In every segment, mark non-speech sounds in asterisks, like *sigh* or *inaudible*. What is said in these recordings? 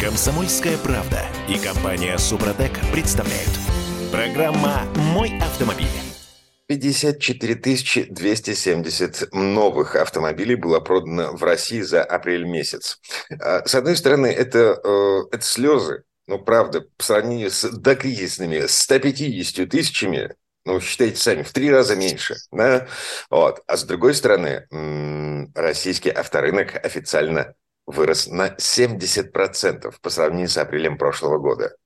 Комсомольская правда и компания Супротек представляют. Программа «Мой автомобиль». 54 270 новых автомобилей было продано в России за апрель месяц. А, с одной стороны, это, э, это слезы, ну, правда, по сравнению с докризисными 150 тысячами, ну, считайте сами, в три раза меньше. Да? Вот. А с другой стороны, российский авторынок официально вырос на 70% по сравнению с апрелем прошлого года.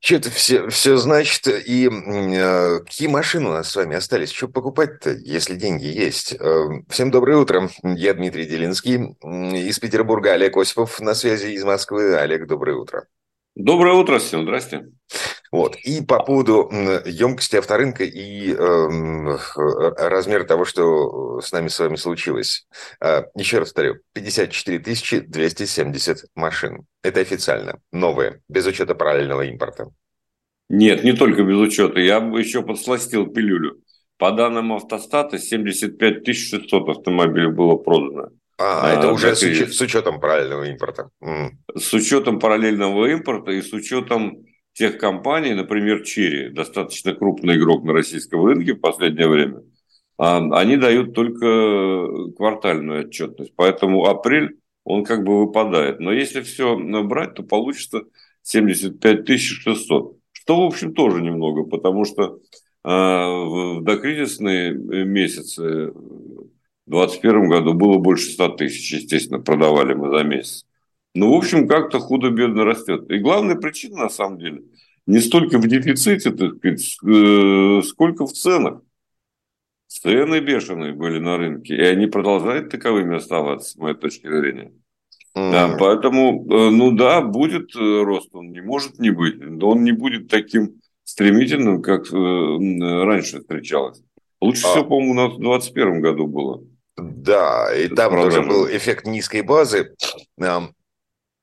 Что это все, все значит? И э, какие машины у нас с вами остались? Что покупать-то, если деньги есть? Э, всем доброе утро. Я Дмитрий Делинский. Из Петербурга Олег Осипов на связи из Москвы. Олег, доброе утро. Доброе утро всем. Здрасте. Вот. И по поводу емкости авторынка и э, размера того, что с нами с вами случилось. Э, еще раз повторю, 54 270 машин. Это официально, новые, без учета параллельного импорта. Нет, не только без учета. Я бы еще подсластил пилюлю. По данным автостата, 75 600 автомобилей было продано. А, а это уже с, уч- с учетом параллельного импорта. Mm. С учетом параллельного импорта и с учетом тех компаний, например, Черри, достаточно крупный игрок на российском рынке в последнее время, а, они дают только квартальную отчетность. Поэтому апрель, он как бы выпадает. Но если все набрать, то получится 75 600. Что, в общем, тоже немного, потому что а, в докризисные месяцы в 2021 году было больше 100 тысяч, естественно, продавали мы за месяц. Ну, в общем, как-то худо-бедно растет. И главная причина, на самом деле, не столько в дефиците, так сказать, э, сколько в ценах. Цены бешеные были на рынке, и они продолжают таковыми оставаться, с моей точки зрения. Mm. Да, поэтому, э, ну да, будет э, рост, он не может не быть, но он не будет таким стремительным, как раньше встречалось. Лучше а... всего, по-моему, у нас в 2021 году было. Да, и там тоже был эффект низкой базы.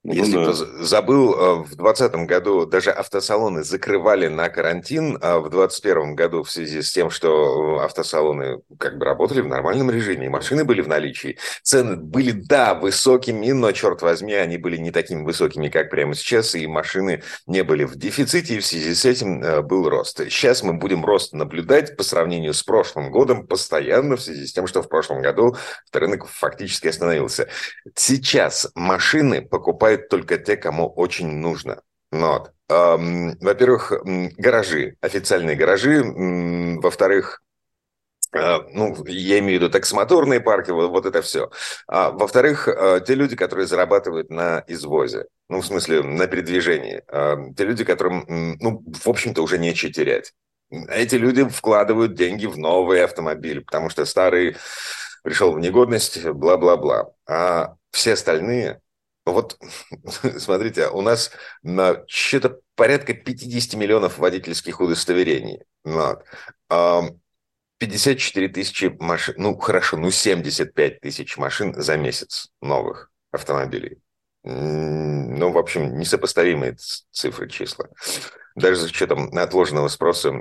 Ну, Если да. кто забыл, э, в 2020 году даже автосалоны закрывали на карантин, а в 2021 году в связи с тем, что автосалоны как бы работали в нормальном режиме, машины были в наличии. Цены были, да, высокими, но, черт возьми, они были не такими высокими, как прямо сейчас, и машины не были в дефиците, и в связи с этим э, был рост. Сейчас мы будем рост наблюдать по сравнению с прошлым годом постоянно, в связи с тем, что в прошлом году рынок фактически остановился. Сейчас машины покупают покупают только те, кому очень нужно. Ну вот. Эм, во-первых, гаражи, официальные гаражи. Во-вторых, э, ну, я имею в виду таксомоторные парки, вот, вот это все. А, во-вторых, э, те люди, которые зарабатывают на извозе, ну, в смысле, на передвижении. Э, те люди, которым, ну, в общем-то, уже нечего терять. Эти люди вкладывают деньги в новые автомобили, потому что старый пришел в негодность, бла-бла-бла. А все остальные вот, *laughs* смотрите, у нас на что-то порядка 50 миллионов водительских удостоверений. Вот. 54 тысячи машин, ну хорошо, ну 75 тысяч машин за месяц новых автомобилей. Ну, в общем, несопоставимые цифры, числа. Даже с учетом отложенного спроса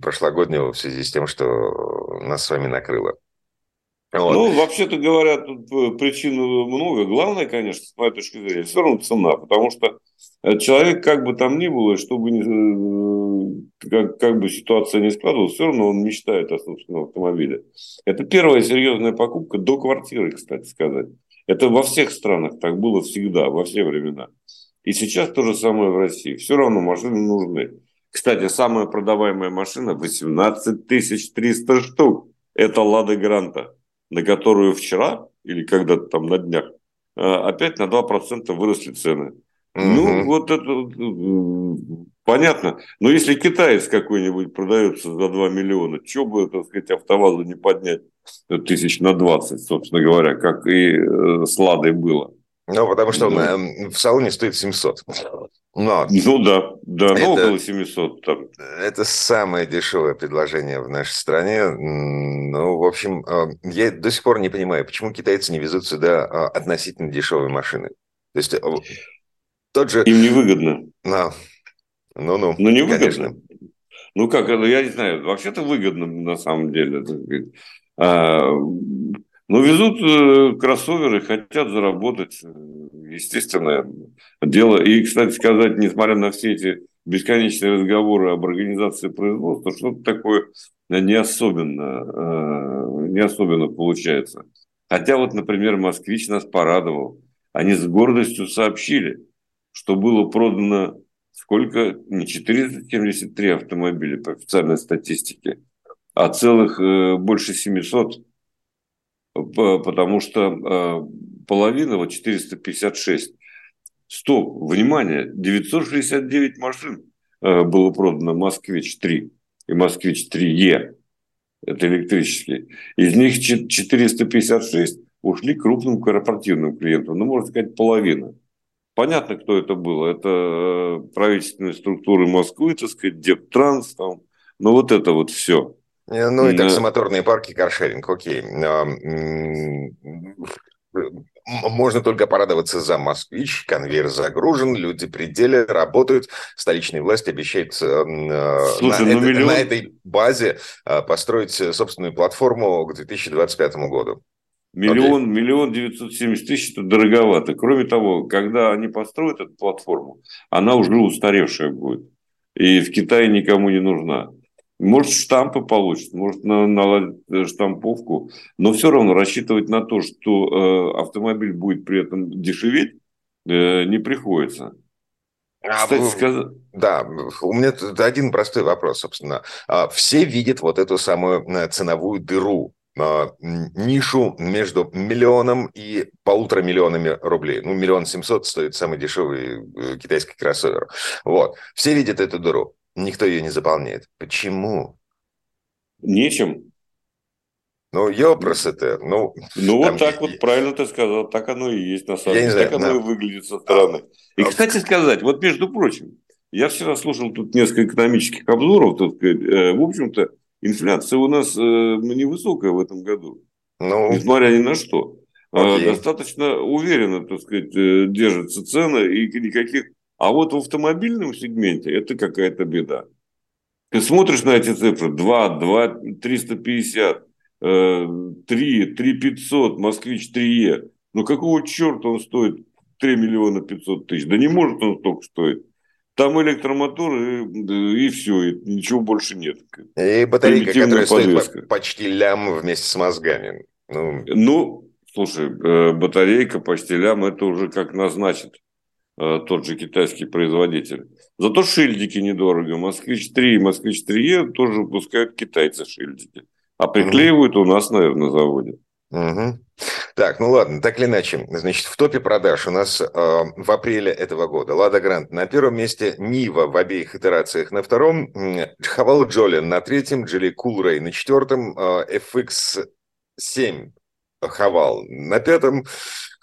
прошлогоднего в связи с тем, что нас с вами накрыло. Вот. Ну, вообще-то говоря, тут э, причин много. Главное, конечно, с моей точки зрения, все равно цена, потому что э, человек, как бы там ни было, чтобы не, э, как, как бы ситуация не складывалась, все равно он мечтает о собственном автомобиле. Это первая серьезная покупка до квартиры, кстати сказать. Это во всех странах так было всегда, во все времена. И сейчас то же самое в России. Все равно машины нужны. Кстати, самая продаваемая машина 18 300 штук. Это Лада Гранта на которую вчера или когда-то там на днях э, опять на 2% выросли цены. Угу. Ну, вот это э, понятно. Но если китаец какой-нибудь продается за 2 миллиона, что бы, так сказать, автовазу не поднять тысяч на 20, собственно говоря, как и э, с Ладой было. Ну, потому что он ну. в салоне стоит 700. Но ну да, да, ну, это, около 700 там. Это самое дешевое предложение в нашей стране. Ну, в общем, а, я до сих пор не понимаю, почему китайцы не везут сюда а, относительно дешевые машины. То есть а, тот же... Им невыгодно. Ну, ну, ну не выгодно. Ну как, я не знаю, вообще-то выгодно на самом деле. А, ну, везут э, кроссоверы, хотят заработать, естественно, Дело, и, кстати сказать, несмотря на все эти бесконечные разговоры об организации производства, что-то такое не особенно, э, не особенно получается. Хотя вот, например, «Москвич» нас порадовал. Они с гордостью сообщили, что было продано сколько? Не 473 автомобиля по официальной статистике, а целых э, больше 700, потому что э, половина, вот 456, стоп, внимание, 969 машин э, было продано «Москвич-3» и «Москвич-3Е», это электрические. Из них 456 ушли крупным корпоративным клиентам, ну, можно сказать, половина. Понятно, кто это был. Это э, правительственные структуры Москвы, так сказать, Дептранс, там, ну, вот это вот все. Э, ну, и таксомоторные парки, каршеринг, окей можно только порадоваться за «Москвич». Конвейер загружен, люди при деле работают. Столичная власть обещает э, Слушай, на, ну, это, миллион... на этой базе э, построить собственную платформу к 2025 году. Миллион, okay. миллион девятьсот семьдесят тысяч – это дороговато. Кроме того, когда они построят эту платформу, она уже устаревшая будет. И в Китае никому не нужна. Может, штампы получит, может, наладить э, штамповку, но все равно рассчитывать на то, что э, автомобиль будет при этом дешеветь, э, не приходится. А, Кстати, сказ... Да, у меня тут один простой вопрос, собственно. А, все видят вот эту самую э, ценовую дыру, а, нишу между миллионом и полутора миллионами рублей. Ну, миллион семьсот стоит самый дешевый э, китайский кроссовер. Вот. Все видят эту дыру. Никто ее не заполняет. Почему? Нечем. Ну, ёпрос это. Ну, ну вот так вот правильно ты сказал. Так оно и есть на самом деле. Так знаю, оно да. и выглядит со стороны. И, а кстати сказать, вот между прочим, я вчера слушал тут несколько экономических обзоров. Тут, э, в общем-то, инфляция у нас э, невысокая в этом году. Ну, несмотря ни на что. Э, окей. Достаточно уверенно, так сказать, держатся цены и никаких а вот в автомобильном сегменте это какая-то беда. Ты смотришь на эти цифры 2, 2, 350, 3, 3 500, Москвич 3Е. Ну какого черта он стоит 3 миллиона 500 тысяч? Да не может он столько стоить. Там электромотор и, и все, и ничего больше нет. И батарейка, которая подвеска. стоит почти лям вместе с мозгами. Ну, ну слушай, э, батарейка почти лям, это уже как назначит Э, тот же китайский производитель. Зато шильдики недорого. Москвич-3 и Москвич-3Е тоже выпускают китайцы шильдики. А приклеивают у нас, наверное, на заводе. Угу. Так, ну ладно, так или иначе. Значит, в топе продаж у нас э, в апреле этого года Лада Грант на первом месте, Нива в обеих итерациях на втором, Хавал Джолин на третьем, Джили Кулрей на четвертом, э, FX7 Хавал на пятом,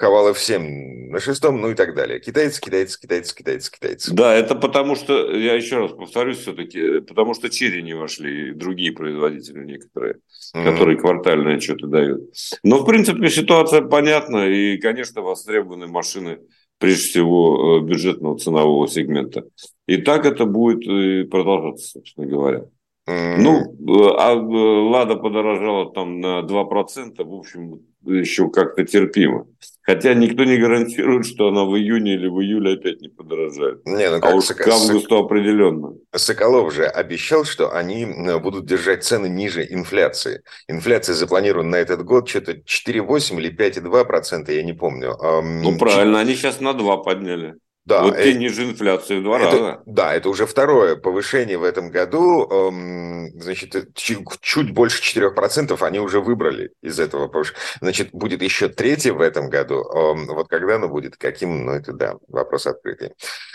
Хавал F7 на шестом, ну и так далее. Китайцы, китайцы, китайцы, китайцы, китайцы. Да, это потому что, я еще раз повторюсь все-таки, потому что черри не вошли, и другие производители некоторые, mm-hmm. которые квартальные что-то дают. Но, в принципе, ситуация понятна, и, конечно, востребованы машины, прежде всего, э, бюджетного ценового сегмента. И так это будет и продолжаться, собственно говоря. Ну, э, а э, Лада подорожала там на 2%, в общем, еще как-то терпимо. Хотя никто не гарантирует, что она в июне или в июле опять не подорожает. Не, ну а уж Сок... к августу определенно. Соколов же обещал, что они э, будут держать цены ниже инфляции. Инфляция запланирована на этот год что-то 4,8 или 5,2%, я не помню. Ну, правильно, они сейчас на 2 подняли. Да, вот ты ниже инфляции в два это, раза. Да, это уже второе повышение в этом году. Значит, чуть больше 4% они уже выбрали из этого повышения. Значит, будет еще третье в этом году. Вот когда оно будет, каким, ну это да, вопрос открытый.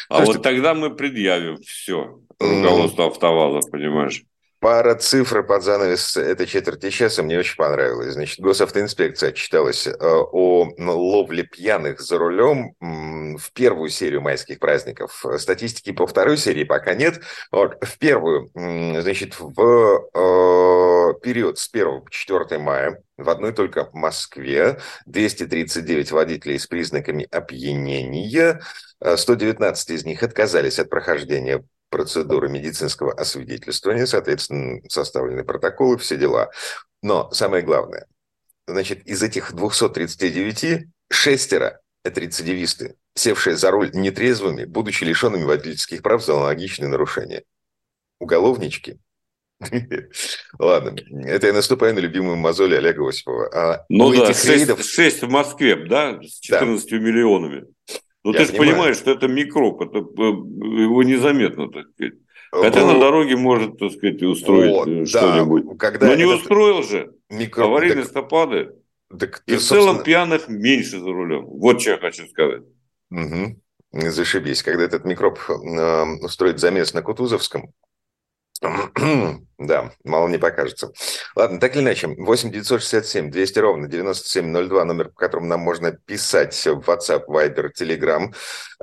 А То, вот что... тогда мы предъявим все руководство автоваза, понимаешь? Пара цифр под занавес этой четверти часа мне очень понравилась. Значит, госавтоинспекция отчиталась э, о ловле пьяных за рулем в первую серию майских праздников. Статистики по второй серии пока нет. Вот, в первую, значит, в э, период с 1 по 4 мая в одной только Москве 239 водителей с признаками опьянения, 119 из них отказались от прохождения процедуры медицинского освидетельствования, соответственно, составлены протоколы, все дела. Но самое главное, значит, из этих 239 шестеро – это рецидивисты. севшие за руль нетрезвыми, будучи лишенными водительских прав за аналогичные нарушения. Уголовнички. *laughs* Ладно, это я наступаю на любимую мозоль Олега Осипова. А ну да, 6, рейдов... 6 в Москве, да, с 14 да. миллионами. Ну ты же понимаешь, что это микроб, это, э, его незаметно, так сказать. Хотя на дороге может, так сказать, устроить вот, э, что-нибудь. Да, когда Но не устроил же. Микроб... Аварийные так... стопады. Так, и в собственно... целом пьяных меньше за рулем. Вот что я хочу сказать. Угу. Зашибись. Когда этот микроб э, устроит замес на Кутузовском, Да, мало не покажется. Ладно, так или иначе, 8 967 200 ровно 9702, номер, по которому нам можно писать в WhatsApp, Viber, Telegram.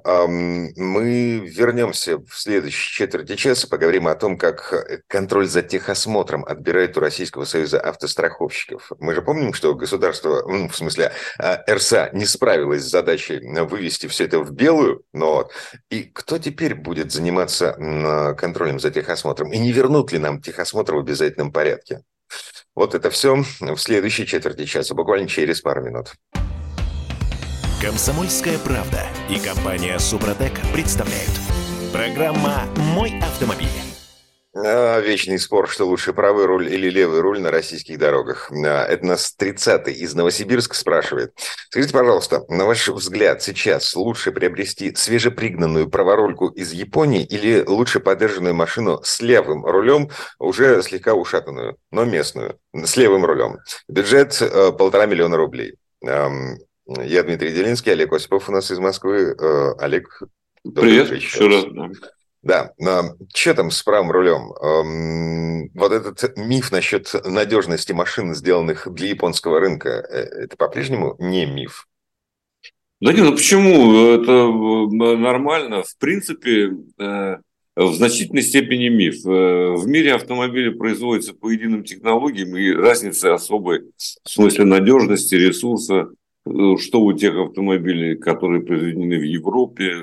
Мы вернемся в следующей четверти часа, поговорим о том, как контроль за техосмотром отбирает у Российского союза автостраховщиков. Мы же помним, что государство, ну, в смысле а, РСА, не справилось с задачей вывести все это в белую, но и кто теперь будет заниматься контролем за техосмотром? И не вернут ли нам техосмотр осмотр в обязательном порядке. Вот это все в следующей четверти часа, буквально через пару минут. Комсомольская правда и компания Супротек представляют. Программа «Мой автомобиль». А, вечный спор, что лучше, правый руль или левый руль на российских дорогах. А, это нас 30-й из Новосибирска спрашивает. Скажите, пожалуйста, на ваш взгляд, сейчас лучше приобрести свежепригнанную праворульку из Японии или лучше подержанную машину с левым рулем, уже слегка ушатанную, но местную, с левым рулем? Бюджет э, полтора миллиона рублей. Я Дмитрий Делинский, Олег Осипов у нас из Москвы. Э, Олег, Привет, еще раз. Да, что там с правым рулем? Вот этот миф насчет надежности машин, сделанных для японского рынка, э, это по-прежнему не миф? Да нет, ну почему? Это э, нормально. В принципе, э, в значительной степени миф. В мире автомобили производятся по единым технологиям, и разницы особой в смысле надежности, ресурса, что у тех автомобилей, которые произведены в Европе,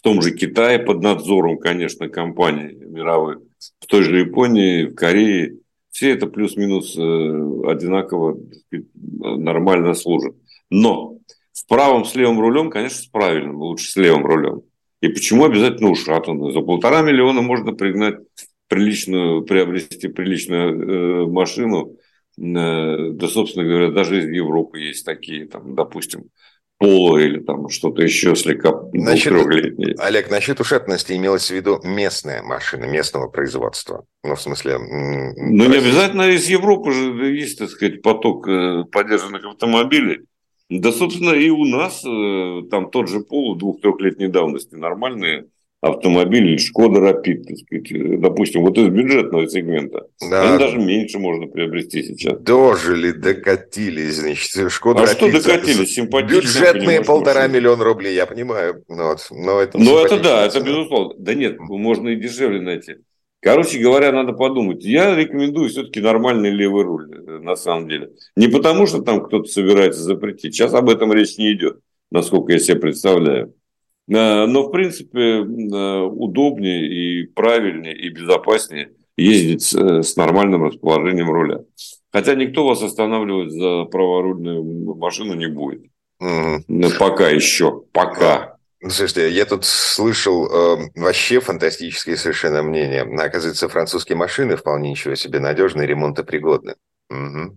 в том же Китае под надзором, конечно, компаний мировых, в той же Японии, в Корее. Все это плюс-минус э, одинаково нормально служат. Но с правым, с левым рулем, конечно, с правильным, лучше с левым рулем. И почему обязательно ушатанную? За полтора миллиона можно пригнать приличную, приобрести приличную э, машину. Э, да, собственно говоря, даже из Европы есть такие, там, допустим, пола или там что-то еще слегка насчет, Олег, насчет ушатности имелось в виду местная машина, местного производства. Ну, в смысле... Ну, не обязательно из Европы же есть, так сказать, поток э, поддержанных автомобилей. Да, собственно, и у нас э, там тот же пол двух-трехлетней давности нормальные автомобиль Шкода Рапид, так сказать, допустим, вот из бюджетного сегмента. Да. Они даже меньше можно приобрести сейчас. Дожили, докатились, значит, Шкода а Рапид. что докатились? Симпатично. Бюджетные полтора машины. миллиона рублей, я понимаю. Ну вот, но это, но это да, это безусловно. Да нет, можно и дешевле найти. Короче говоря, надо подумать. Я рекомендую все-таки нормальный левый руль, э, на самом деле. Не потому, что там кто-то собирается запретить. Сейчас об этом речь не идет, насколько я себе представляю. Э, но, в принципе, э, удобнее и правильнее и безопаснее ездить с нормальным расположением руля. Хотя никто вас останавливать за праворульную машину не будет. Mm. Пока еще. Пока. Слушайте, я тут слышал э, вообще фантастическое совершенно мнение. Оказывается, французские машины вполне ничего себе надежные, ремонтопригодны. Угу.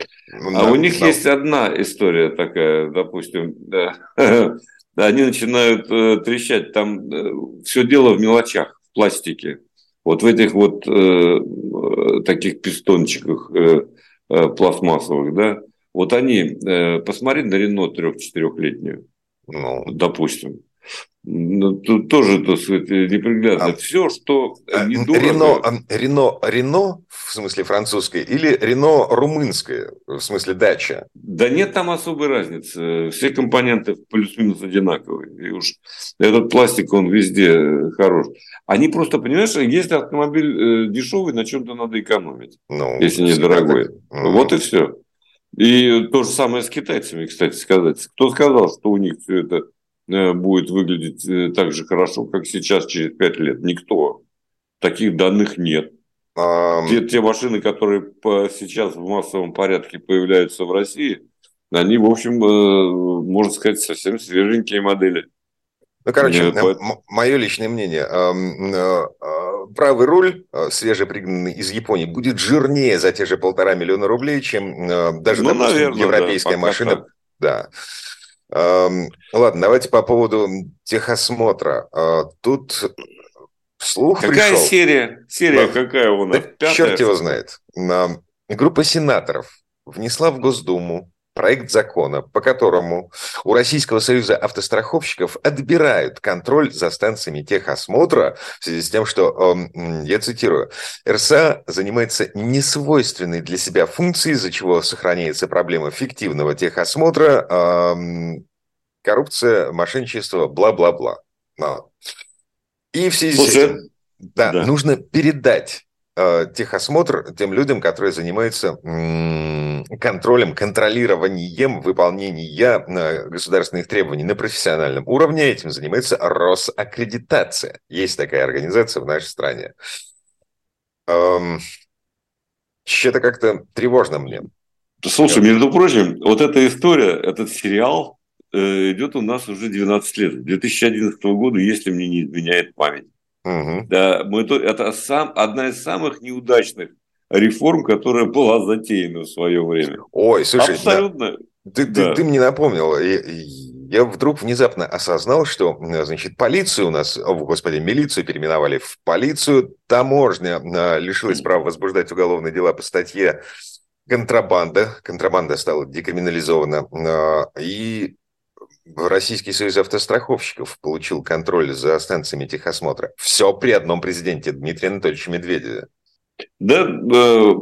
А у них есть одна история такая, допустим, да, *laughs* они начинают э, трещать. Там э, все дело в мелочах, в пластике. Вот в этих вот э, э таких пистончиках э, э, пластмассовых, да. Вот они, э, посмотри на Рено трех-четырехлетнюю, ну. допустим. Ну, тут тоже, так сказать, неприглядно. А, Все, что а, недорого... Рено, Рено, Рено, в смысле французское, или Рено румынское, в смысле дача? Да нет там особой разницы. Все компоненты плюс-минус одинаковые. И уж этот пластик, он везде хорош. Они просто, понимаешь, если автомобиль э, дешевый, на чем-то надо экономить, ну, если недорогой. Так... Вот и все. И то же самое с китайцами, кстати сказать. Кто сказал, что у них все это Э, будет выглядеть э, так же хорошо, как сейчас, через пять лет? Никто. Таких данных нет. Um... Те, те машины, которые сейчас в массовом порядке появляются в России, они, в общем, э, можно сказать, совсем свеженькие модели. Ну, короче, Нет, мое личное мнение. Э, правый руль, свежепригнанный из Японии, будет жирнее за те же полтора миллиона рублей, чем даже, ну, допустим, наверное, европейская да, машина. Так. Да. Ладно, давайте по поводу техосмотра. Тут слух Какая пришел. серия? Серия да. какая у нас? Да черт его знает. Группа сенаторов внесла в Госдуму проект закона, по которому у Российского союза автостраховщиков отбирают контроль за станциями техосмотра в связи с тем, что, я цитирую, РСА занимается несвойственной для себя функцией, из-за чего сохраняется проблема фиктивного техосмотра, коррупция, мошенничество, бла-бла-бла. И в связи с этим да, да. нужно передать техосмотр тем людям, которые занимаются контролем, контролированием выполнения э, государственных требований на профессиональном уровне. Этим занимается Росаккредитация. Есть такая организация в нашей стране. Эм, Что-то как-то тревожно мне. Слушай, между прочим, вот эта история, этот сериал, Э, идет у нас уже 12 лет. 2011 года, если мне не изменяет память. Угу. Да, мы, то, это сам, одна из самых неудачных реформ, которая была затеяна в свое время. Ой, слушай, Абсолютно. Да. Ты, да. ты, ты мне напомнил. Я, я вдруг внезапно осознал, что, значит, полицию у нас, о, господи, милицию переименовали в полицию, таможня а, лишилась права возбуждать уголовные дела по статье контрабанда. Контрабанда стала декриминализована. А, и Российский союз автостраховщиков получил контроль за станциями техосмотра. Все при одном президенте Дмитрия Анатольевича Медведеве. Да, э,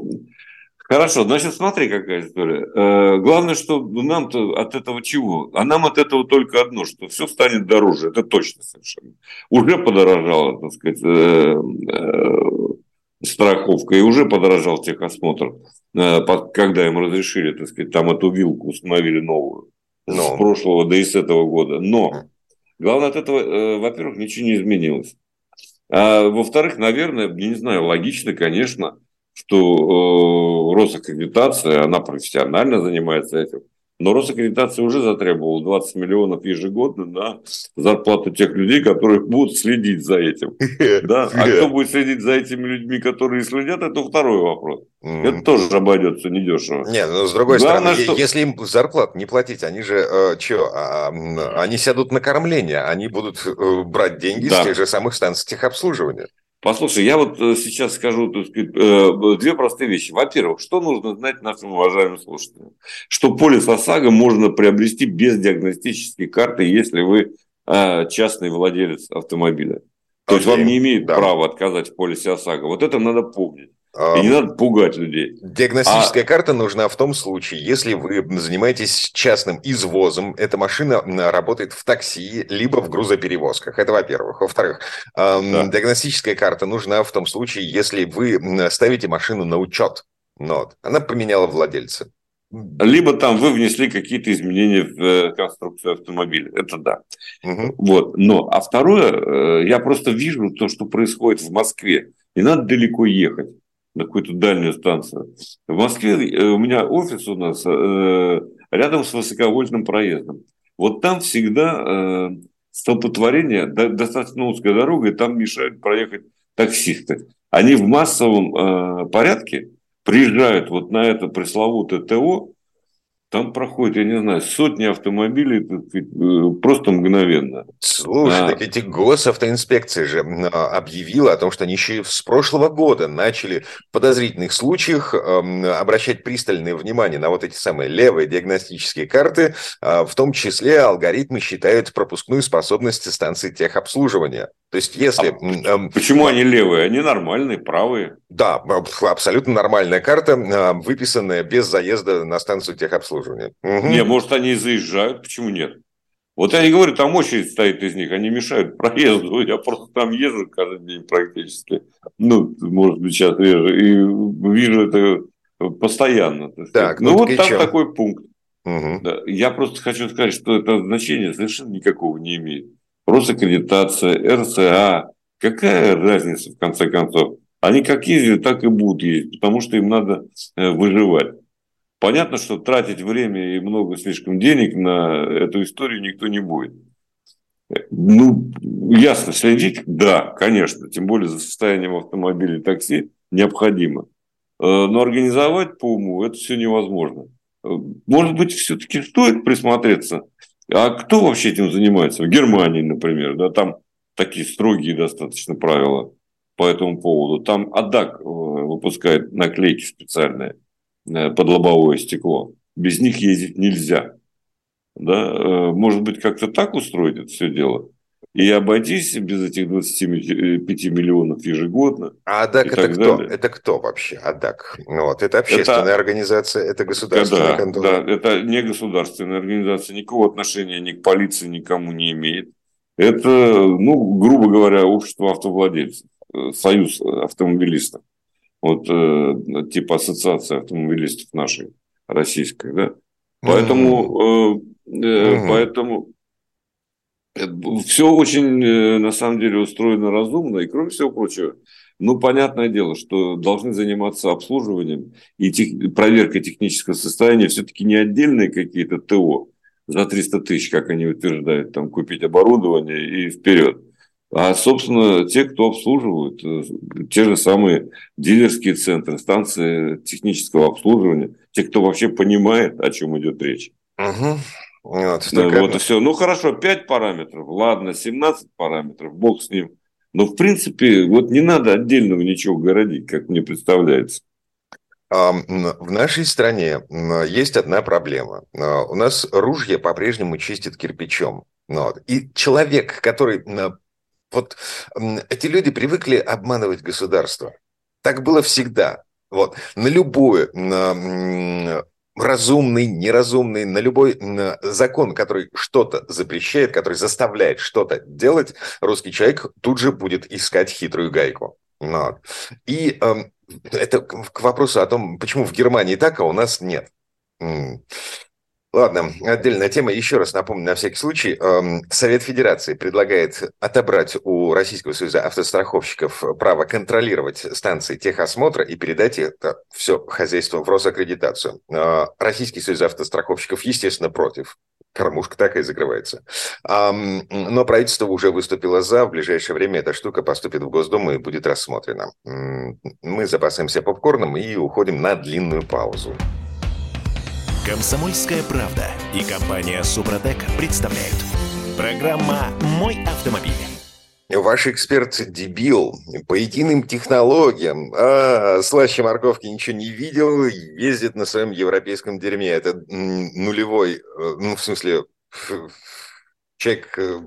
хорошо. Значит, смотри, какая история. Э, главное, что нам-то от этого чего? А нам от этого только одно, что все станет дороже. Это точно совершенно. Уже подорожало, так сказать, э, э, страховка, и уже подорожал техосмотр, э, когда им разрешили, так сказать, там эту вилку установили новую. Но. с прошлого, да и с этого года. Но главное от этого, э, во-первых, ничего не изменилось. А во-вторых, наверное, я не знаю, логично, конечно, что э, Росаккредитация, она профессионально занимается этим. Но Росаккредитация уже затребовала 20 миллионов ежегодно на зарплату тех людей, которые будут следить за этим. *laughs* Да? А кто будет следить за этими людьми, которые следят, это второй вопрос. Это тоже обойдется недешево. Нет, но с другой Главное, стороны, что... если им зарплат не платить, они же э, что, а, они сядут на кормление, они будут э, брать деньги да. с тех же самых станций техобслуживания. Послушай, я вот э, сейчас скажу так сказать, э, две простые вещи. Во-первых, что нужно знать нашим уважаемым слушателям? Что полис ОСАГО можно приобрести без диагностической карты, если вы э, частный владелец автомобиля. То есть вам не имеет да. права отказать в полисе ОСАГО. Вот это надо помнить. И не надо пугать людей. Диагностическая а... карта нужна в том случае, если вы занимаетесь частным извозом, эта машина работает в такси, либо в грузоперевозках. Это во-первых. Во-вторых, да. диагностическая карта нужна в том случае, если вы ставите машину на учет. Но ну она поменяла владельца. Либо там вы внесли какие-то изменения в э, конструкцию автомобиля. Это да. Угу. Вот. Но, а второе, э, я просто вижу то, что происходит в Москве. Не надо далеко ехать на какую-то дальнюю станцию. В Москве э, у меня офис у нас э, рядом с высоковольтным проездом. Вот там всегда э, столпотворение, достаточно узкая дорога, и там мешают проехать таксисты. Они в массовом порядке приезжают вот на это пресловутое ТО, там проходит, я не знаю, сотни автомобилей э, просто мгновенно. Слушай, а... так эти госавтоинспекции же объявила о том, что они еще с прошлого года начали в подозрительных случаях обращать пристальное внимание на вот эти самые левые диагностические карты, а, в том числе алгоритмы считают пропускную способность станции техобслуживания. То есть если... А почему они левые? Они нормальные, правые. Да, абсолютно нормальная карта, а, выписанная без заезда на станцию техобслуживания. Угу. Не, может, они заезжают, почему нет? Вот я не говорю, там очередь стоит из них, они мешают *laughs* проезду. Я просто там езжу каждый день практически. Ну, может быть, сейчас реже. И вижу это постоянно. Так, так ну, ну вот там чем? такой пункт. Угу. Я просто хочу сказать, что это значение совершенно никакого не имеет. Росаккредитация, РСА. Какая разница, в конце концов? Они как ездили, так и будут ездить, потому что им надо э, выживать. Понятно, что тратить время и много слишком денег на эту историю никто не будет. Ну, ясно, следить, да, конечно, тем более за состоянием автомобиля и такси необходимо. Э, но организовать по уму это все невозможно. Э, может быть, все-таки стоит присмотреться. А кто вообще этим занимается? В Германии, например, да, там такие строгие достаточно правила по этому поводу. Там АДАК э, выпускает наклейки специальные под лобовое стекло. Без них ездить нельзя. Да? Может быть, как-то так устроить это все дело? и обойтись без этих 25 миллионов ежегодно. А АДАК это кто? Далее. Это кто вообще АДАК? Ну вот, это общественная это, организация, это государственная да, контора? Да, это не государственная организация, никакого отношения ни к полиции никому не имеет. Это, ну, грубо говоря, общество автовладельцев, э, союз автомобилистов. Вот э, типа ассоциация автомобилистов нашей российской, да. Поэтому, mm-hmm. э, поэтому все очень, э, на самом деле, устроено разумно, и кроме всего прочего, ну, понятное дело, что должны заниматься обслуживанием и тех, проверкой технического состояния все-таки не отдельные какие-то ТО за 300 тысяч, как они утверждают, там купить оборудование и вперед. А, собственно, те, кто обслуживают, э, те же самые дилерские центры, станции технического обслуживания, те, кто вообще понимает, о чем идет речь. Угу. Вот, да, вот и все. Ну хорошо, 5 параметров, ладно, 17 параметров, бог с ним. Но в принципе, вот не надо отдельного ничего городить, как мне представляется. В нашей стране есть одна проблема. У нас ружья по-прежнему чистят кирпичом. И человек, который... Вот эти люди привыкли обманывать государство. Так было всегда. Вот. На любую разумный, неразумный, на любой закон, который что-то запрещает, который заставляет что-то делать, русский человек тут же будет искать хитрую гайку. Вот. И э, это к вопросу о том, почему в Германии так, а у нас нет. Ладно, отдельная тема. Еще раз напомню на всякий случай. Эм, Совет Федерации предлагает отобрать у Российского союза автостраховщиков право контролировать станции техосмотра и передать это все хозяйство в Росаккредитацию. Э, Российский союз автостраховщиков, естественно, против. Кормушка так и закрывается. Но правительство уже выступило за. В ближайшее время эта штука поступит в Госдуму и будет рассмотрена. Мы запасаемся попкорном и уходим на длинную паузу. Комсомольская правда и компания Супротек представляют. Программа «Мой автомобиль». Ваш эксперт дебил по единым технологиям. А, слаще морковки ничего не видел, ездит на своем европейском дерьме. Это нулевой, э, ну, в смысле, человек э,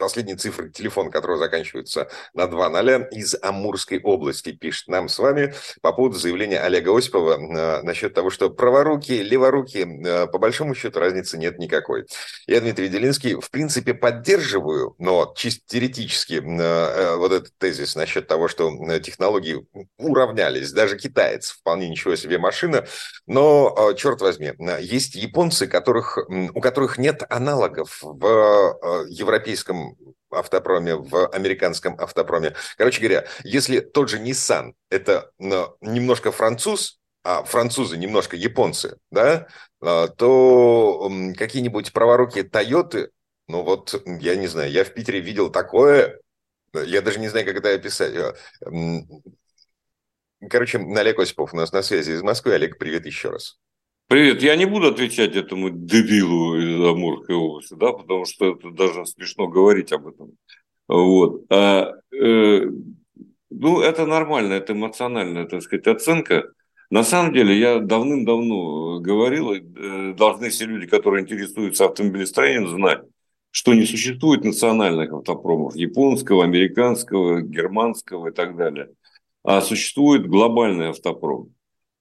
последние цифры телефона которого заканчивается на 2.0 из Амурской области, пишет нам с вами по поводу заявления Олега Осипова э, насчет того, что праворуки, леворуки, э, по большому счету разницы нет никакой. Я, Дмитрий Делинский, в принципе поддерживаю, но чисто теоретически э, вот этот тезис насчет того, что технологии уравнялись, даже китаец вполне ничего себе машина, но, черт возьми, есть японцы, которых, у которых нет аналогов в европейском автопроме, в американском автопроме. Короче говоря, если тот же Nissan – это ну, немножко француз, а французы немножко японцы, да, а, то какие-нибудь праворукие Тойоты, ну вот, я не знаю, я в Питере видел такое, я даже не знаю, как это описать. А, короче, Олег Осипов у нас на связи из Москвы. Олег, привет еще раз. Привет, я не буду отвечать этому дебилу из Амурской области, да, потому что это даже смешно говорить об этом. Вот. А, э, ну, это нормально, это эмоциональная, так сказать, оценка. На самом деле, я давным-давно говорил, э, должны все люди, которые интересуются автомобилестроением, знать, что не существует национальных автопромов, японского, американского, германского и так далее, а существует глобальный автопром.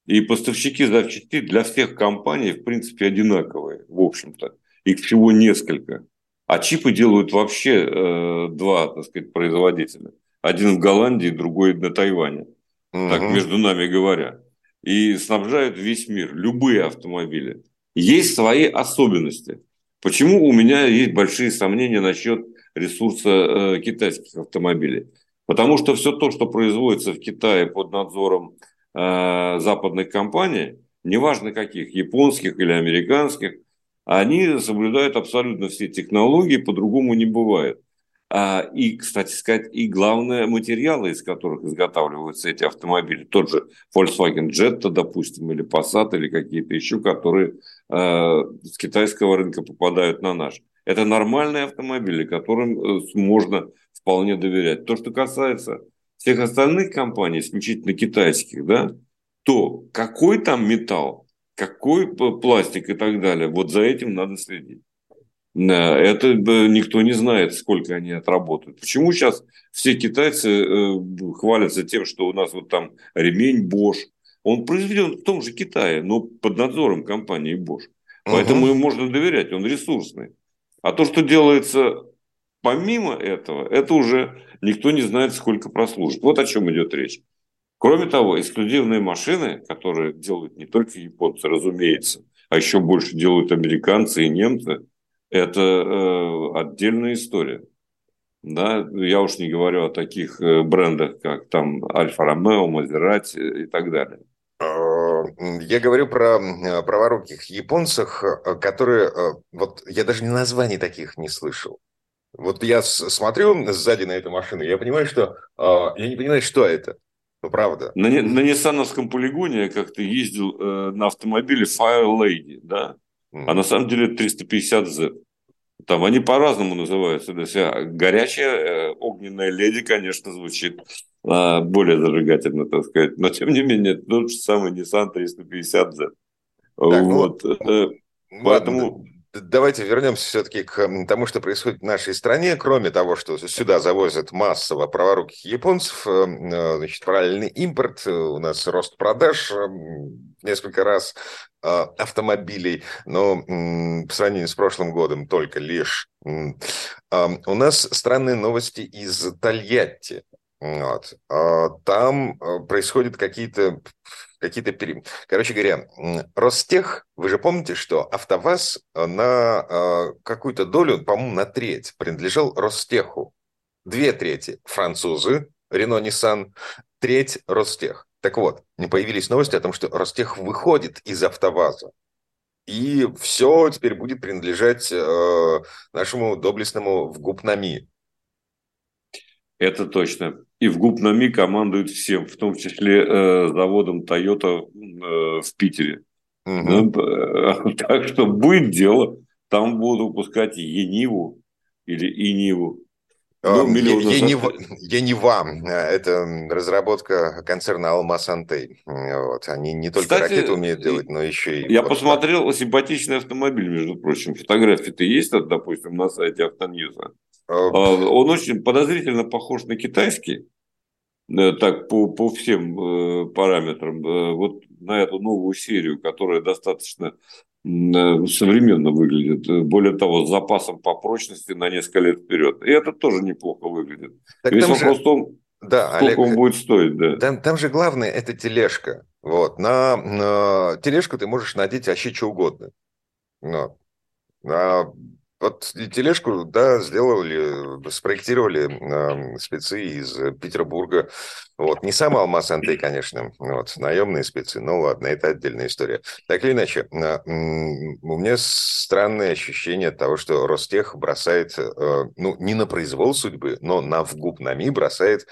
И поставщики запчастей для всех компаний, в принципе, одинаковые, в общем-то. Их всего несколько. А чипы делают вообще э, два, так сказать, производителя. Один в Голландии, другой на Тайване. Угу. Так, между нами говоря. И снабжают весь мир, любые автомобили. Есть свои особенности. Почему у меня есть большие сомнения насчет ресурса э, китайских автомобилей? Потому что все то, что производится в Китае под надзором э, западных компаний, неважно каких, японских или американских, они соблюдают абсолютно все технологии, по-другому не бывает. А, и, кстати сказать, и главное, материалы, из которых изготавливаются эти автомобили. Тот же Volkswagen Jetta, допустим, или Passat, или какие-то еще, которые э, с китайского рынка попадают на наш. Это нормальные автомобили, которым э, можно вполне доверять. То, что касается всех остальных компаний, исключительно китайских, да, то какой там металл, какой пластик и так далее, вот за этим надо следить. Это никто не знает, сколько они отработают. Почему сейчас все китайцы э, хвалятся тем, что у нас вот там ремень Bosch, он произведен в том же Китае, но под надзором компании Bosch. Поэтому угу. ему можно доверять, он ресурсный. А то, что делается помимо этого, это уже никто не знает, сколько прослужит. Вот о чем идет речь. Кроме того, эксклюзивные машины, которые делают не только японцы, разумеется, а еще больше делают американцы и немцы, это э, отдельная история. Да, я уж не говорю о таких э, брендах, как там Альфа Ромео, Мазерати и так далее. Э, я говорю про праворуких японцах, э, которые... Вот я даже названий таких не слышал. Вот я смотрю сзади на эту машину, я понимаю, что... Я не понимаю, что это. Ну, правда. На, на Ниссановском полигоне я как-то ездил э, на автомобиле Fire Lady, да? А на самом деле 350Z. Там они по-разному называются. То есть, а, горячая э, огненная леди, конечно, звучит а, более зажигательно, так сказать. Но, тем не менее, тот же самый Nissan 350Z. Так, ну, вот. Ну, Поэтому... Давайте вернемся все-таки к тому, что происходит в нашей стране. Кроме того, что сюда завозят массово праворуких японцев, э, э, значит, параллельный импорт, у нас рост продаж несколько раз автомобилей, но по сравнению с прошлым годом только лишь. У нас странные новости из Тольятти. Вот. А, там происходят какие-то какие-то пере... Короче говоря, Ростех, вы же помните, что АвтоВАЗ на какую-то долю, по-моему, на треть принадлежал Ростеху. Две трети французы, Рено, Ниссан, треть Ростех. Так вот, не появились новости о том, что Ростех выходит из АвтоВАЗа. И все теперь будет принадлежать э, нашему доблестному в Гупнами. Это точно. И в Гупнами командуют всем, в том числе э, заводом Toyota э, в Питере. Угу. Ну, *laughs* так что будет дело. Там будут выпускать Ениву или Иниву. Ну, Енива, Енива – это разработка концерна Алмаз Антей. Вот. Они не только Кстати, ракеты умеют делать, но еще и... Я вот посмотрел так. симпатичный автомобиль, между прочим. Фотографии-то есть, допустим, на сайте Автоньюза. А, а, он очень подозрительно похож на китайский. Э, так, по, по всем э, параметрам. Э, вот на эту новую серию, которая достаточно современно выглядит. Более того, с запасом по прочности на несколько лет вперед. И это тоже неплохо выглядит. Так Весь вопрос же... в том, да, сколько Олег, он будет стоить. Да. Там, там же главное – это тележка. Вот. На, на тележку ты можешь надеть вообще что угодно. Но. А вот тележку, да, сделали, спроектировали э, спецы из Петербурга. Вот, не сам Алмаз Антей, конечно, вот, наемные спецы, ну ладно, это отдельная история. Так или иначе, э, у меня странное ощущение того, что Ростех бросает, э, ну, не на произвол судьбы, но на вгубнами бросает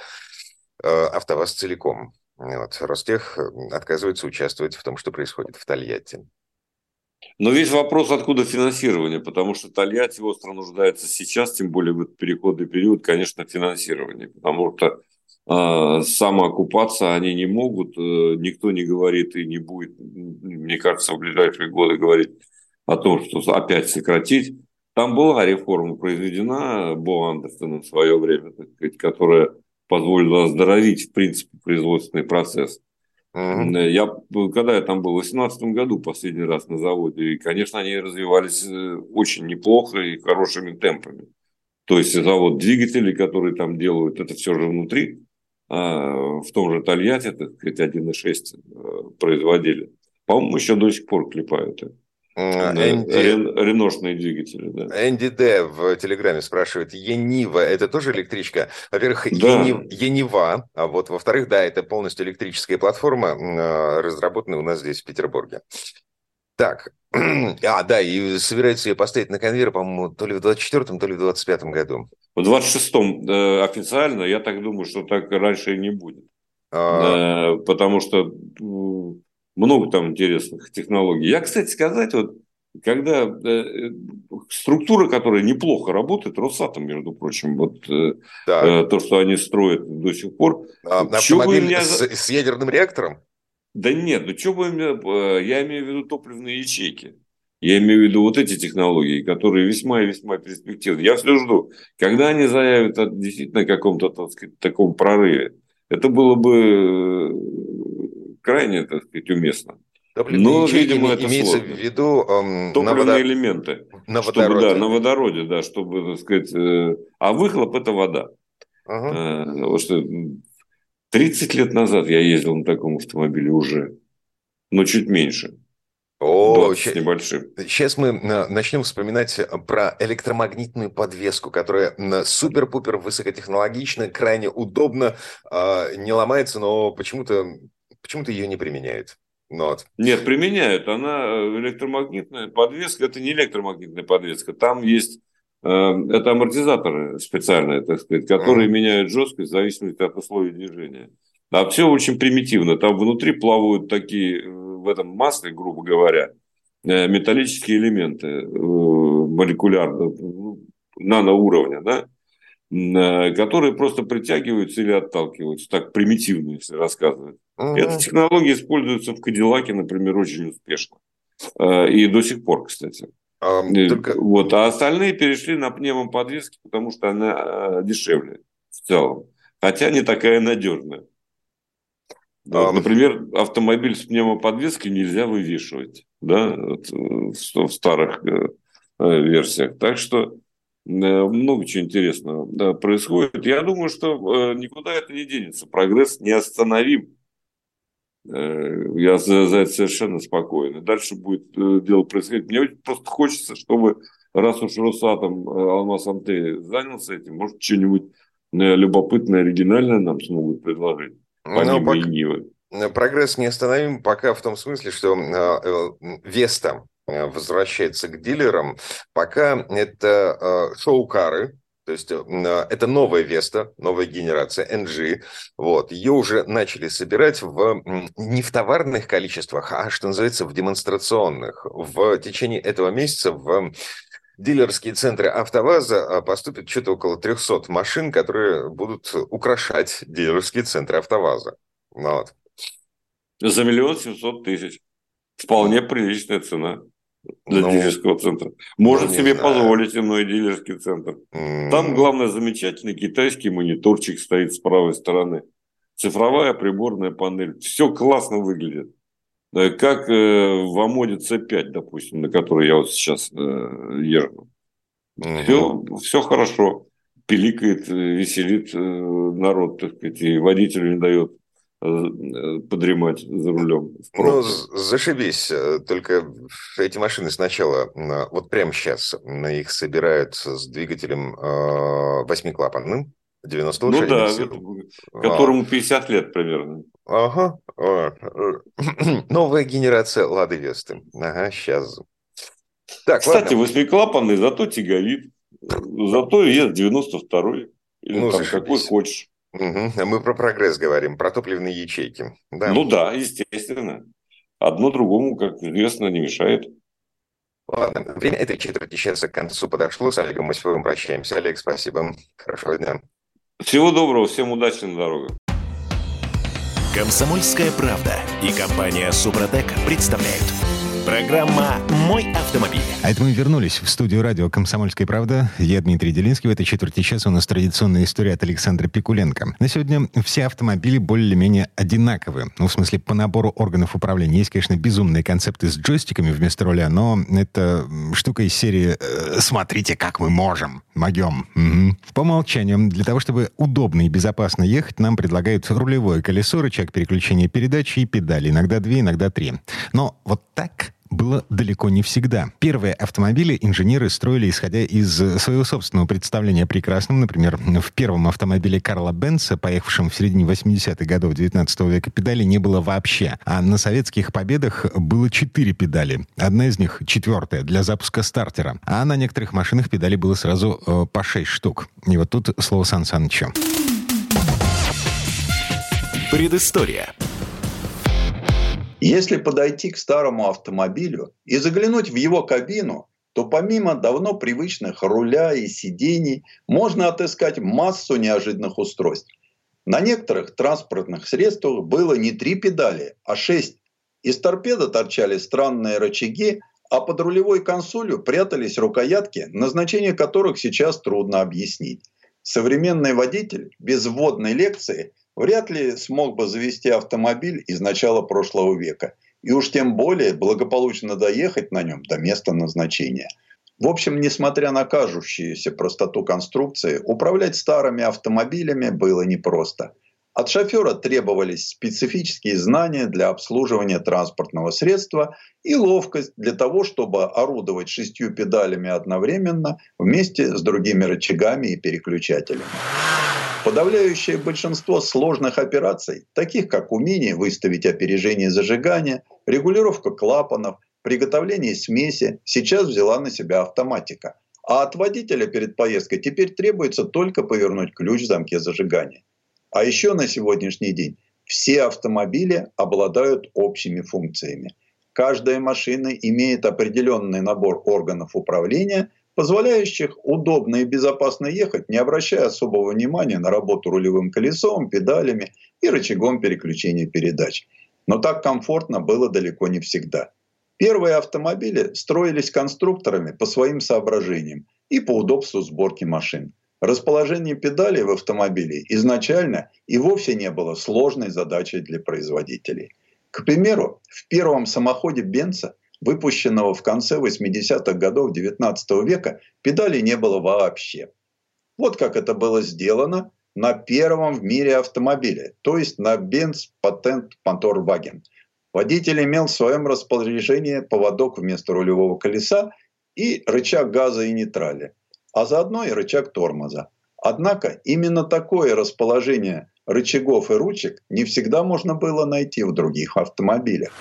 э, АвтоВАЗ целиком. Вот, Ростех отказывается участвовать в том, что происходит в Тольятти. Но весь вопрос, откуда финансирование, потому что Тольятти остро нуждается сейчас, тем более в этот переходный период, конечно, финансирование, потому что э, самоокупаться они не могут, э, никто не говорит и не будет, мне кажется, в ближайшие годы говорить о том, что опять сократить. Там была реформа произведена Бо Андерсоном в свое время, сказать, которая позволила оздоровить, в принципе, производственный процесс. Uh-huh. Я, когда я там был, в 2018 году последний раз на заводе, и, конечно, они развивались э, очень неплохо и хорошими темпами. То есть завод двигателей, которые там делают, это все же внутри, а в том же Тольятти, так сказать, 1.6 э, производили. По-моему, еще до сих пор клепают это. Энди... Реношные двигатели, да. Энди Д в Телеграме спрашивает, Енива – это тоже электричка? Во-первых, да. Енива, а вот во-вторых, да, это полностью электрическая платформа, а, разработанная у нас здесь, в Петербурге. Так, *clears throat* А, да, и собирается ее поставить на конвейер, по-моему, то ли в 24-м, то ли в 25-м году. В 26-м э, официально, я так думаю, что так раньше и не будет. А... Э, потому что много там интересных технологий. Я, кстати, сказать, вот когда э, структура, которая неплохо работает, Росатом, между прочим, вот э, да. э, то, что они строят до сих пор. А, автомобиль меня... с, с ядерным реактором? Да нет, ну что вы, э, я имею в виду топливные ячейки. Я имею в виду вот эти технологии, которые весьма и весьма перспективны. Я все жду, когда они заявят о действительно каком-то, так сказать, таком прорыве. Это было бы э, крайне, так сказать, уместно. Топливные Но, видимо, это имеется сложно. в виду эм, Топливные на водо... элементы. На чтобы, водороде. Да, на водороде, да, чтобы, так сказать... Э, а выхлоп – это вода. Ага. Э, вот что 30 лет назад я ездил на таком автомобиле уже, но чуть меньше. О, щ... небольшим. Сейчас мы э, начнем вспоминать про электромагнитную подвеску, которая супер-пупер высокотехнологична, крайне удобна, а, не ломается, но почему-то почему-то ее не применяют. Ну вот. Нет, применяют. Она э, электромагнитная подвеска, это не электромагнитная подвеска. Там есть э, это амортизаторы специальные, так сказать, которые mm-hmm. меняют жесткость в зависимости от условий движения. А все очень примитивно. Там внутри плавают такие, э, в этом масле, грубо говоря, металлические элементы молекулярно, ну, наноуровня, да, Э, которые просто притягиваются или отталкиваются, так примитивно, если рассказывать. Угу. Эта технология используется в Кадиллаке, например, очень успешно. Э, и до сих пор, кстати. А, только... вот, а остальные перешли на пневмоподвески, потому что она дешевле в целом. Хотя не такая надежная. Вот, например, автомобиль с пневмоподвеской нельзя вывешивать да, в старых версиях. Так что Э, много чего интересного да, происходит. Я думаю, что э, никуда это не денется. Прогресс неостановим. Э, я за, за это совершенно спокойно. Дальше будет дело происходить. Мне просто хочется, чтобы, раз уж Росатом Алмаз Анте занялся этим, может, что-нибудь любопытное, оригинальное нам смогут предложить, помимо ну. Нивы. Прогресс неостановим пока в том смысле, что Веста Э, возвращается к дилерам. Пока это э, шоу-кары, то есть э, это новая Веста, новая генерация NG. Вот. Ее уже начали собирать в, не в товарных количествах, а, что называется, в демонстрационных. В течение этого месяца в дилерские центры АвтоВАЗа поступит что-то около 300 машин, которые будут украшать дилерские центры АвтоВАЗа. Вот. За миллион семьсот тысяч. Вполне приличная цена для ну, дилерского центра. Может ну, себе знаю. позволить иной дилерский центр. Mm. Там, главное, замечательный китайский мониторчик стоит с правой стороны. Цифровая приборная панель. Все классно выглядит. Как э, в Амоде C5, допустим, на которой я вот сейчас э, езжу. Mm-hmm. Все, все хорошо. Пиликает, э, веселит народ, так сказать, и водителю не дает подремать за рулем. Ну, зашибись. Э, только эти машины сначала, вот прямо сейчас, их собирают с двигателем э, восьмиклапанным, 90 Ну да, которому 50 лет примерно. Ага. *clears throat* Новая генерация Лады Весты. Ага, сейчас. Так, Кстати, ладно. восьмиклапанный, зато тяговит. Зато есть 92-й. Или ну, там зашибись. какой хочешь. Угу. Мы про прогресс говорим, про топливные ячейки. Да. Ну да, естественно. Одно другому, как известно, не мешает. Ладно, время этой четверти часа к концу подошло. С Олегом Мосевым прощаемся. Олег, спасибо. Хорошего дня. Всего доброго, всем удачи на дорогах. Комсомольская правда и компания Супротек представляют. Программа «Мой автомобиль». А это мы вернулись в студию радио «Комсомольская правда». Я Дмитрий Делинский. В этой четверти часа у нас традиционная история от Александра Пикуленко. На сегодня все автомобили более-менее одинаковы. Ну, в смысле, по набору органов управления. Есть, конечно, безумные концепты с джойстиками вместо руля, но это штука из серии э, «Смотрите, как мы можем». Могем. Угу. По умолчанию, для того, чтобы удобно и безопасно ехать, нам предлагают рулевое колесо, рычаг переключения передач и педали. Иногда две, иногда три. Но вот так было далеко не всегда. Первые автомобили инженеры строили, исходя из своего собственного представления о прекрасном. Например, в первом автомобиле Карла Бенца, поехавшем в середине 80-х годов 19 века, педали не было вообще. А на советских победах было четыре педали. Одна из них, четвертая, для запуска стартера. А на некоторых машинах педали было сразу э, по шесть штук. И вот тут слово Сан Санычу. Предыстория. Если подойти к старому автомобилю и заглянуть в его кабину, то помимо давно привычных руля и сидений можно отыскать массу неожиданных устройств. На некоторых транспортных средствах было не три педали, а шесть. Из торпеды торчали странные рычаги, а под рулевой консолью прятались рукоятки, назначение которых сейчас трудно объяснить. Современный водитель без вводной лекции вряд ли смог бы завести автомобиль из начала прошлого века. И уж тем более благополучно доехать на нем до места назначения. В общем, несмотря на кажущуюся простоту конструкции, управлять старыми автомобилями было непросто. От шофера требовались специфические знания для обслуживания транспортного средства и ловкость для того, чтобы орудовать шестью педалями одновременно вместе с другими рычагами и переключателями. Подавляющее большинство сложных операций, таких как умение выставить опережение зажигания, регулировка клапанов, приготовление смеси, сейчас взяла на себя автоматика. А от водителя перед поездкой теперь требуется только повернуть ключ в замке зажигания. А еще на сегодняшний день все автомобили обладают общими функциями. Каждая машина имеет определенный набор органов управления, позволяющих удобно и безопасно ехать, не обращая особого внимания на работу рулевым колесом, педалями и рычагом переключения передач. Но так комфортно было далеко не всегда. Первые автомобили строились конструкторами по своим соображениям и по удобству сборки машин. Расположение педалей в автомобиле изначально и вовсе не было сложной задачей для производителей. К примеру, в первом самоходе Бенца – выпущенного в конце 80-х годов XIX века, педалей не было вообще. Вот как это было сделано на первом в мире автомобиле, то есть на Benz Patent Motor Wagen. Водитель имел в своем распоряжении поводок вместо рулевого колеса и рычаг газа и нейтрали, а заодно и рычаг тормоза. Однако именно такое расположение рычагов и ручек не всегда можно было найти в других автомобилях.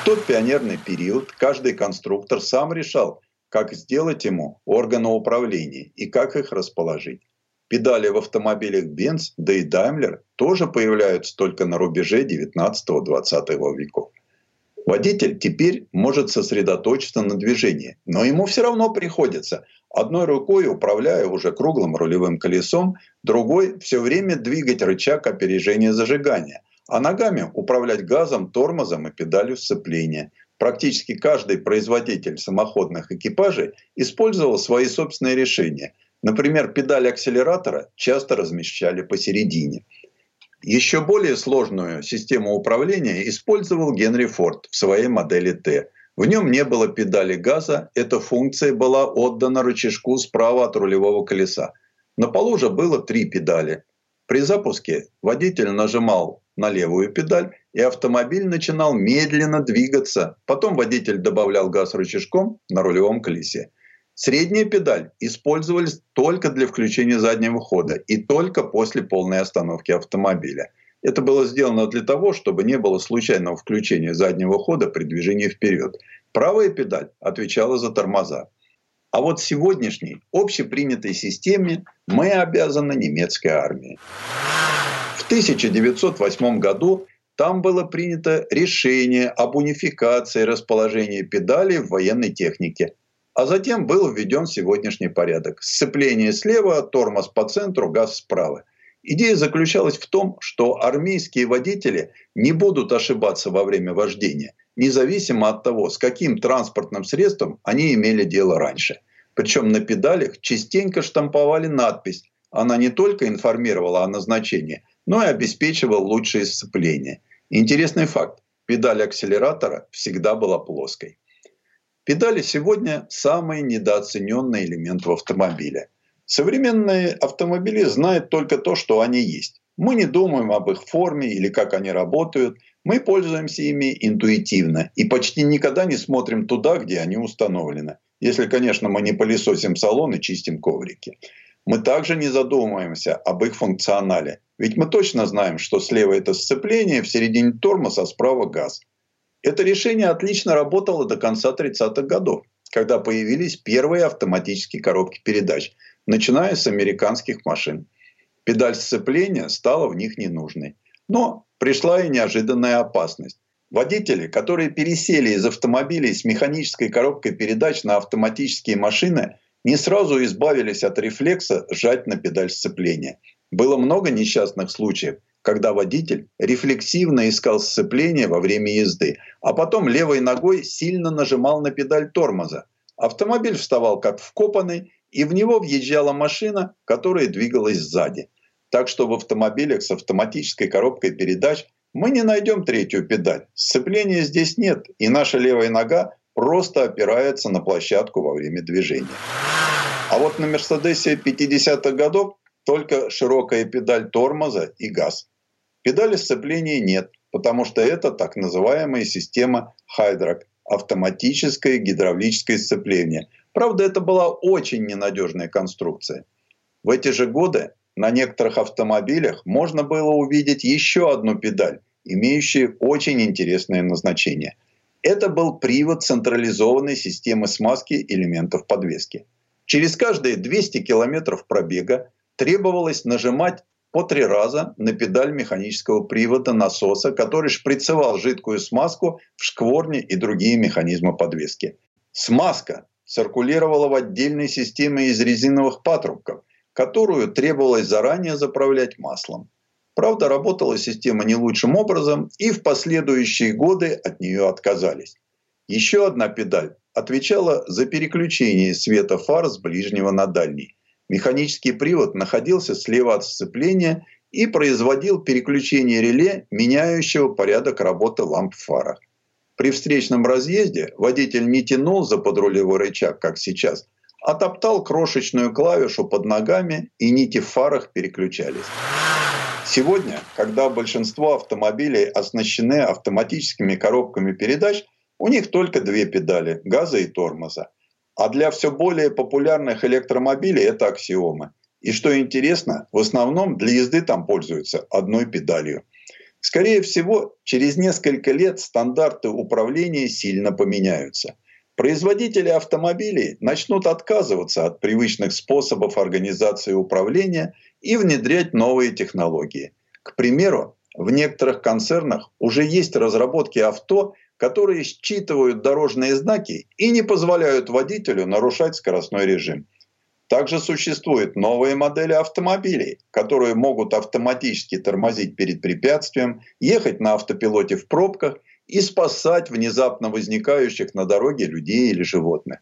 В тот пионерный период каждый конструктор сам решал, как сделать ему органы управления и как их расположить. Педали в автомобилях Benz, да и Daimler тоже появляются только на рубеже 19-20 веков. Водитель теперь может сосредоточиться на движении, но ему все равно приходится одной рукой, управляя уже круглым рулевым колесом, другой все время двигать рычаг опережения зажигания – а ногами управлять газом, тормозом и педалью сцепления. Практически каждый производитель самоходных экипажей использовал свои собственные решения. Например, педаль акселератора часто размещали посередине. Еще более сложную систему управления использовал Генри Форд в своей модели Т. В нем не было педали газа, эта функция была отдана рычажку справа от рулевого колеса. На полу же было три педали. При запуске водитель нажимал на левую педаль, и автомобиль начинал медленно двигаться. Потом водитель добавлял газ рычажком на рулевом колесе. Средняя педаль использовались только для включения заднего хода и только после полной остановки автомобиля. Это было сделано для того, чтобы не было случайного включения заднего хода при движении вперед. Правая педаль отвечала за тормоза. А вот сегодняшней общепринятой системе мы обязаны немецкой армии. В 1908 году там было принято решение об унификации расположения педалей в военной технике. А затем был введен сегодняшний порядок. Сцепление слева, тормоз по центру, газ справа. Идея заключалась в том, что армейские водители не будут ошибаться во время вождения, независимо от того, с каким транспортным средством они имели дело раньше. Причем на педалях частенько штамповали надпись. Она не только информировала о назначении, но и обеспечивал лучшее сцепление. Интересный факт. Педаль акселератора всегда была плоской. Педали сегодня самый недооцененный элемент в автомобиле. Современные автомобили знают только то, что они есть. Мы не думаем об их форме или как они работают. Мы пользуемся ими интуитивно и почти никогда не смотрим туда, где они установлены. Если, конечно, мы не пылесосим салон и чистим коврики. Мы также не задумываемся об их функционале. Ведь мы точно знаем, что слева это сцепление, в середине тормоз, а справа газ. Это решение отлично работало до конца 30-х годов, когда появились первые автоматические коробки передач, начиная с американских машин. Педаль сцепления стала в них ненужной. Но пришла и неожиданная опасность. Водители, которые пересели из автомобилей с механической коробкой передач на автоматические машины, не сразу избавились от рефлекса сжать на педаль сцепления. Было много несчастных случаев, когда водитель рефлексивно искал сцепление во время езды, а потом левой ногой сильно нажимал на педаль тормоза. Автомобиль вставал как вкопанный, и в него въезжала машина, которая двигалась сзади. Так что в автомобилях с автоматической коробкой передач мы не найдем третью педаль. Сцепления здесь нет, и наша левая нога просто опирается на площадку во время движения. А вот на Мерседесе 50-х годов только широкая педаль тормоза и газ. Педали сцепления нет, потому что это так называемая система Hydrack – автоматическое гидравлическое сцепление. Правда, это была очень ненадежная конструкция. В эти же годы на некоторых автомобилях можно было увидеть еще одну педаль, имеющую очень интересное назначение. Это был привод централизованной системы смазки элементов подвески. Через каждые 200 километров пробега требовалось нажимать по три раза на педаль механического привода насоса, который шприцевал жидкую смазку в шкворне и другие механизмы подвески. Смазка циркулировала в отдельной системе из резиновых патрубков, которую требовалось заранее заправлять маслом. Правда, работала система не лучшим образом, и в последующие годы от нее отказались. Еще одна педаль отвечала за переключение света фар с ближнего на дальний. Механический привод находился слева от сцепления и производил переключение реле, меняющего порядок работы ламп в. При встречном разъезде водитель не тянул за подрулевой рычаг, как сейчас, а топтал крошечную клавишу под ногами, и нити в фарах переключались. Сегодня, когда большинство автомобилей оснащены автоматическими коробками передач, у них только две педали – газа и тормоза. А для все более популярных электромобилей это аксиомы. И что интересно, в основном для езды там пользуются одной педалью. Скорее всего, через несколько лет стандарты управления сильно поменяются. Производители автомобилей начнут отказываться от привычных способов организации управления и внедрять новые технологии. К примеру, в некоторых концернах уже есть разработки авто, которые считывают дорожные знаки и не позволяют водителю нарушать скоростной режим. Также существуют новые модели автомобилей, которые могут автоматически тормозить перед препятствием, ехать на автопилоте в пробках и спасать внезапно возникающих на дороге людей или животных.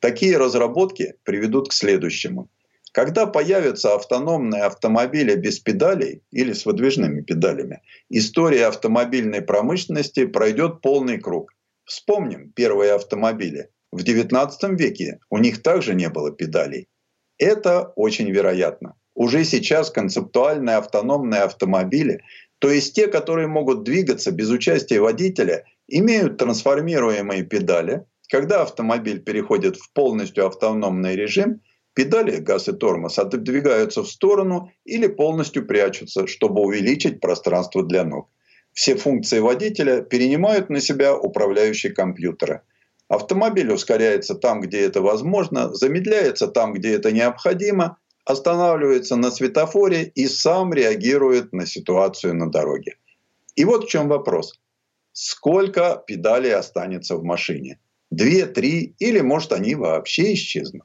Такие разработки приведут к следующему – когда появятся автономные автомобили без педалей или с выдвижными педалями, история автомобильной промышленности пройдет полный круг. Вспомним первые автомобили. В XIX веке у них также не было педалей. Это очень вероятно. Уже сейчас концептуальные автономные автомобили, то есть те, которые могут двигаться без участия водителя, имеют трансформируемые педали. Когда автомобиль переходит в полностью автономный режим – Педали, газ и тормоз отодвигаются в сторону или полностью прячутся, чтобы увеличить пространство для ног. Все функции водителя перенимают на себя управляющие компьютеры. Автомобиль ускоряется там, где это возможно, замедляется там, где это необходимо, останавливается на светофоре и сам реагирует на ситуацию на дороге. И вот в чем вопрос. Сколько педалей останется в машине? Две, три или, может, они вообще исчезнут?